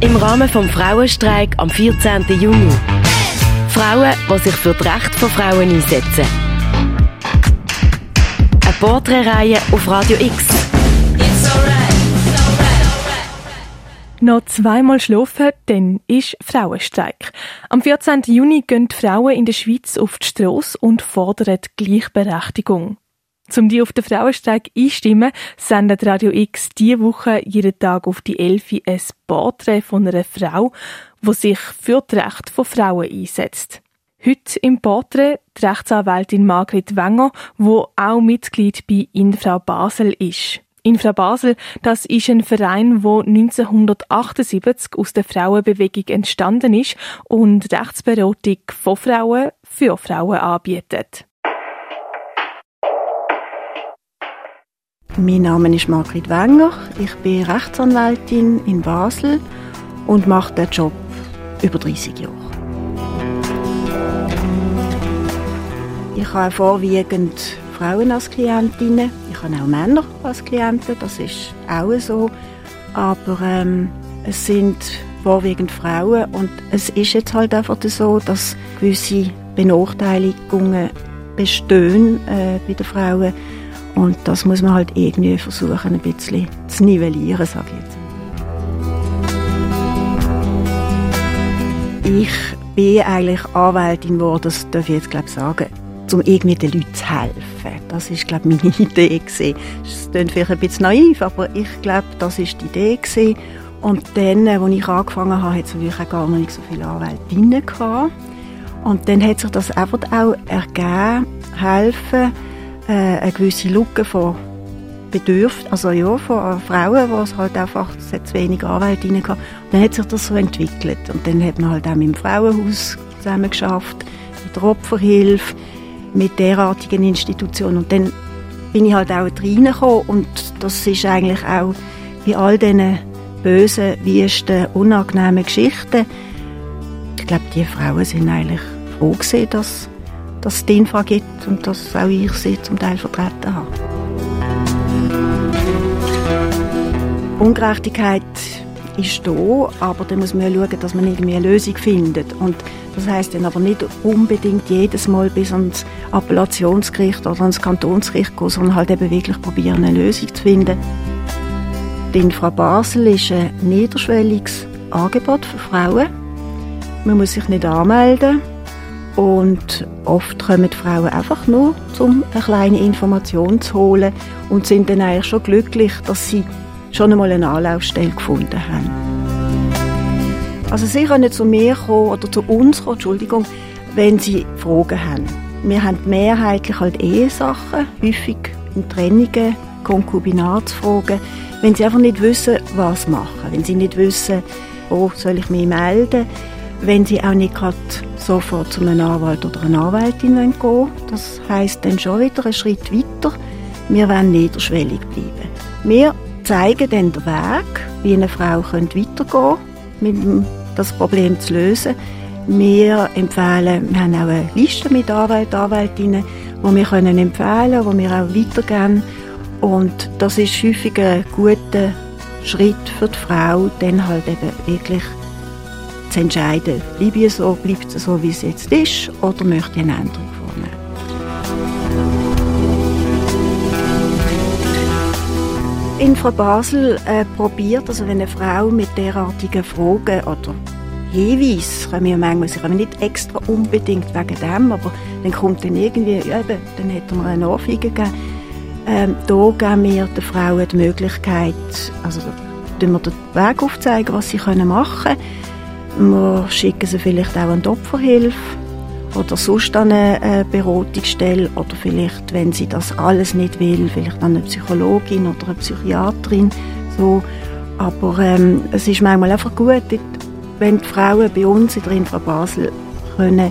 Im Rahmen vom Frauenstreik am 14. Juni. Frauen, die sich für das Recht von Frauen einsetzen. Eine Porträtreihe auf Radio X. Noch zweimal schlafen, dann ist Frauenstreik. Am 14. Juni gehen die Frauen in der Schweiz auf die Strasse und fordern Gleichberechtigung. Zum die auf den Frauenstreik einstimmen, sendet Radio X diese Woche jeden Tag auf die Elfi ein Porträt von einer Frau, die sich für das Recht von Frauen einsetzt. Heute im Porträt die Rechtsanwältin Margret Wenger, wo auch Mitglied bei Infra Basel ist. Infra Basel, das ist ein Verein, wo 1978 aus der Frauenbewegung entstanden ist und Rechtsberatung von Frauen für Frauen anbietet. Mein Name ist Margrit Wenger. Ich bin Rechtsanwältin in Basel und mache den Job über 30 Jahre. Ich habe vorwiegend Frauen als Klientinnen. Ich habe auch Männer als Klienten, das ist auch so. Aber ähm, es sind vorwiegend Frauen und es ist jetzt halt einfach so, dass gewisse Benachteiligungen bestehen äh, bei den Frauen und das muss man halt irgendwie versuchen, ein bisschen zu nivellieren, sage ich jetzt. Ich bin eigentlich Anwältin geworden, das darf ich jetzt glaube ich sagen, um irgendwie den Leuten zu helfen. Das ist glaube ich meine Idee gewesen. Das klingt vielleicht ein bisschen naiv, aber ich glaube, das ist die Idee gewesen. Und dann, als ich angefangen habe, hat es natürlich auch gar nicht so viele Anwältinnen gehabt. Und dann hat sich das einfach auch ergeben, helfen, äh, eine gewisse Lücke von Bedürfnissen, also ja, von Frauen, wo es halt einfach zu wenig Anwältinnen gab. Und dann hat sich das so entwickelt. Und dann hat man halt auch mit dem Frauenhaus zusammen geschafft, mit der Opferhilfe, mit derartigen Institutionen. Und dann bin ich halt auch reingekommen und das ist eigentlich auch bei all diesen bösen, wüsten, unangenehmen Geschichten, ich glaube, die Frauen sind eigentlich froh gewesen, dass dass es die Infra gibt und dass auch ich sie zum Teil vertreten habe. Ungerechtigkeit ist da, aber dann muss man schauen, dass man irgendwie eine Lösung findet. Und das heißt dann aber nicht unbedingt jedes Mal bis ans Appellationsgericht oder ans Kantonsgericht gehen, sondern halt eben wirklich probieren, eine Lösung zu finden. Die Infra Basel ist ein niederschwelliges Angebot für Frauen. Man muss sich nicht anmelden. Und oft kommen die Frauen einfach nur, um eine kleine Information zu holen und sind dann eigentlich schon glücklich, dass sie schon einmal eine Anlaufstelle gefunden haben. Also sie können zu mir kommen oder zu uns kommen, Entschuldigung, wenn sie Fragen haben. Wir haben mehrheitlich halt Ehesachen, häufig in Trennungen, Konkubinatsfragen, wenn sie einfach nicht wissen, was machen, wenn sie nicht wissen, wo soll ich mich melden, wenn sie auch nicht gerade sofort zu einem Anwalt oder einer Anwältin gehen wollen. Das heisst dann schon wieder einen Schritt weiter. Wir wollen niederschwellig bleiben. Wir zeigen dann den Weg, wie eine Frau weitergehen könnte, mit das Problem zu lösen. Wir empfehlen, wir haben auch eine Liste mit Anwälten, Anwältinnen, die wir können empfehlen können, die wir auch weitergeben. Und das ist häufig ein guter Schritt für die Frau, dann halt eben wirklich zu entscheiden, bleibe ich so, bleibt es so, wie es jetzt ist, oder möchte ich eine Änderung vornehmen. Infra Basel äh, probiert, also wenn eine Frau mit derartigen Fragen oder Hinweisen, können wir manchmal, sie kommen nicht extra unbedingt wegen dem, aber dann kommt dann irgendwie, ja eben, dann hätte man eine Ohrfeige gegeben. Ähm, da geben wir den Frauen die Möglichkeit, also da wir den Weg aufzeigen, was sie machen können wir schicken sie vielleicht auch an die Opferhilfe oder sonst an eine Beratungsstelle oder vielleicht, wenn sie das alles nicht will, vielleicht an eine Psychologin oder eine Psychiaterin. So. Aber ähm, es ist manchmal einfach gut, wenn die Frauen bei uns in der Infra Basel können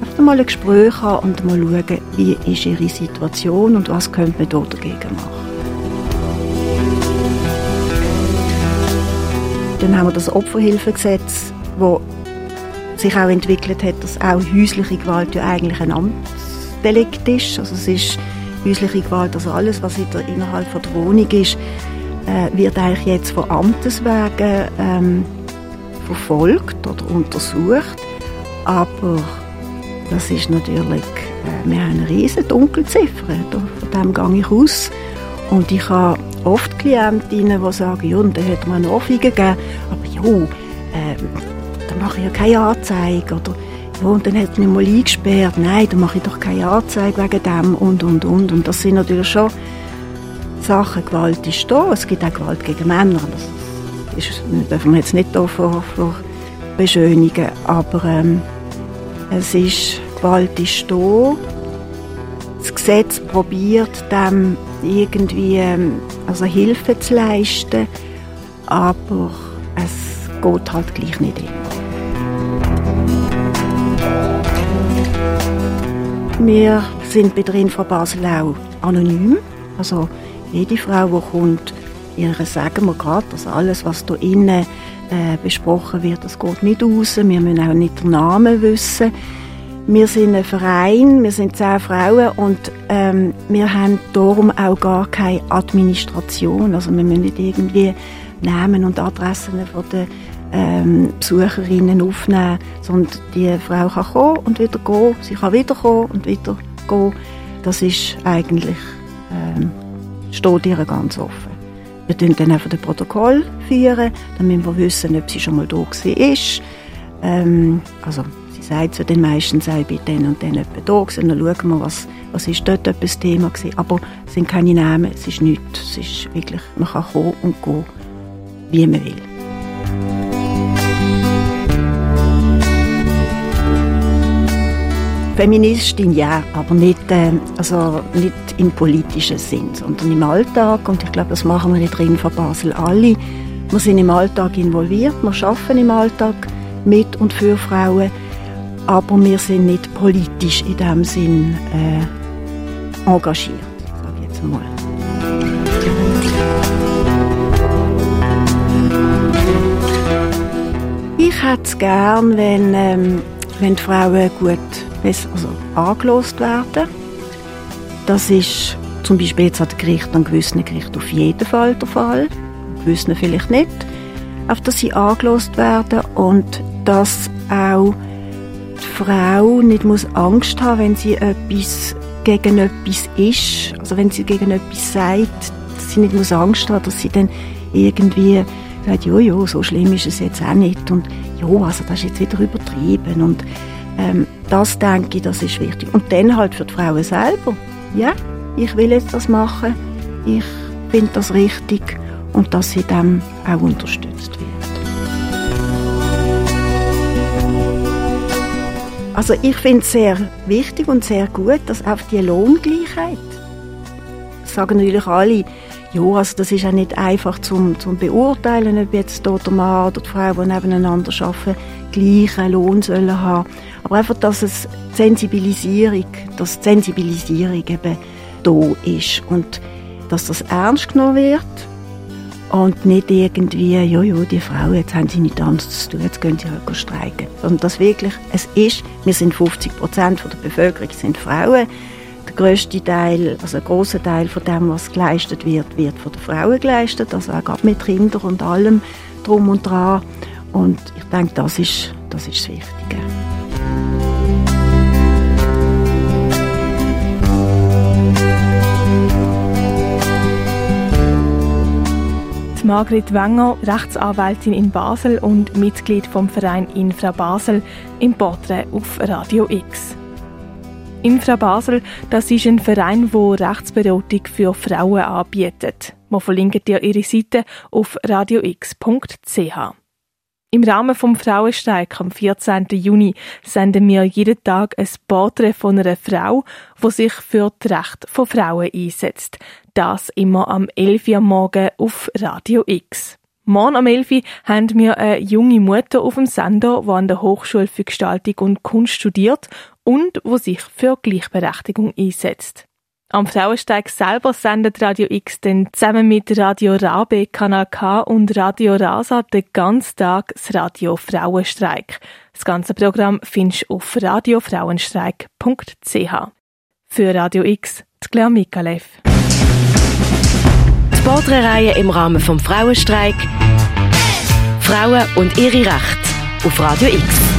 einfach mal ein Gespräch haben und mal schauen, wie ist ihre Situation und was könnte man dort dagegen machen. Dann haben wir das Opferhilfegesetz wo sich auch entwickelt hat, dass auch häusliche Gewalt ja eigentlich ein Amtsdelikt ist. Also es ist häusliche Gewalt, also alles, was in der, innerhalb von der Wohnung ist, äh, wird eigentlich jetzt von Amtes wegen ähm, verfolgt oder untersucht, aber das ist natürlich, äh, wir haben eine riesige Dunkelziffer, von dem gehe ich aus. Und ich habe oft Klientinnen, die sagen, ja, dann hat man eine Ohrfeige gegeben, aber ja, äh, dann mache ich ja keine Anzeige, oder? Ja, und dann hat mich mal eingesperrt, nein, dann mache ich doch keine Anzeige wegen dem und, und, und. Und das sind natürlich schon Sachen, Gewalt ist da, es gibt auch Gewalt gegen Männer, das dürfen wir jetzt nicht hier vor, vor beschönigen, aber ähm, es ist, Gewalt ist da, das Gesetz probiert dem irgendwie ähm, also Hilfe zu leisten, aber es geht halt gleich nicht. Wir sind bei der Info Basel auch anonym. Also jede Frau, die kommt, ihr sagen wir gerade, dass alles, was hier innen äh, besprochen wird, das geht nicht raus. Wir müssen auch nicht den Namen wissen. Wir sind ein Verein, wir sind zehn Frauen und ähm, wir haben darum auch gar keine Administration. Also wir müssen nicht irgendwie Namen und Adressen von den ähm, Besucherinnen aufnehmen, sondern die Frau kann kommen und wieder gehen, sie kann wieder kommen und wieder gehen. Das ist eigentlich, ähm, steht ihr ganz offen. Wir führen dann einfach das Protokoll, führen, damit wir wissen, ob sie schon mal da war. Ähm, also, sie sagt zu den meisten, sei bei denen und denen etwa da gewesen, dann schauen wir, was, was ist dort etwas Thema gewesen. Aber es sind keine Namen, es ist nichts, es ist wirklich, man kann kommen und gehen, wie man will. Feministin ja, aber nicht, äh, also nicht im politischen Sinn, sondern im Alltag. Und ich glaube, das machen wir nicht drin von Basel alle. Wir sind im Alltag involviert, wir arbeiten im Alltag mit und für Frauen, aber wir sind nicht politisch in dem Sinn äh, engagiert, sage ich jetzt mal. Ich hätte es gern, wenn, ähm, wenn die Frauen gut also angelost werden. Das ist zum Beispiel jetzt an den Gerichten, an gewissen Gerichten auf jeden Fall der Fall, an gewissen vielleicht nicht, auf dass sie angelost werden und dass auch die Frau nicht muss Angst haben, wenn sie etwas gegen etwas ist, also wenn sie gegen etwas sagt, dass sie nicht muss Angst haben, dass sie dann irgendwie sagt, ja, ja, so schlimm ist es jetzt auch nicht. Und ja, also das ist jetzt wieder übertrieben. Und ähm, das denke ich, das ist wichtig. Und dann halt für die Frauen selber. Ja, ich will jetzt das machen. Ich finde das richtig und dass sie dem auch unterstützt wird. Also ich finde es sehr wichtig und sehr gut, dass auch die Lohngleichheit, sagen natürlich alle, ja, also das ist auch nicht einfach zum, zum beurteilen, ob jetzt der Mann oder die Frau, die nebeneinander arbeiten, gleichen Lohn sollen haben. Aber einfach, dass es Sensibilisierung, dass die Sensibilisierung eben da ist und dass das ernst genommen wird und nicht irgendwie, ja, ja, die Frauen, jetzt haben sie nichts anderes zu tun, jetzt gehen sie halt streiken. Sondern dass wirklich, es ist, wir sind 50 Prozent der Bevölkerung sind Frauen, der größte Teil, also ein großer Teil von dem, was geleistet wird, wird von den Frauen geleistet, also auch mit Kindern und allem drum und dran. Und ich denke, das ist das, ist das Wichtige. Margret Wenger, Rechtsanwältin in Basel und Mitglied vom Verein Infra Basel, im Porträt auf Radio X. Infra Basel, das ist ein Verein, der Rechtsberatung für Frauen anbietet. Wir verlinken dir ihre Seite auf radiox.ch. Im Rahmen vom Frauenstreik am 14. Juni senden wir jeden Tag ein Porträt von einer Frau, die sich für das Recht von Frauen einsetzt. Das immer am 11. Uhr morgen auf Radio X. Morgen am 11. Uhr haben wir eine junge Mutter auf dem Sender, die an der Hochschule für Gestaltung und Kunst studiert und wo sich für Gleichberechtigung einsetzt. Am Frauensteig selber sendet Radio X dann zusammen mit Radio Rabe, Kanal K und Radio Rasa den ganzen Tag das Radio Frauenstreik. Das ganze Programm findest du auf radiofrauenstreik.ch. Für Radio X, die Claire Mikalev. Die Porträtreihe im Rahmen vom Frauenstreik Frauen und ihre Rechte auf Radio X.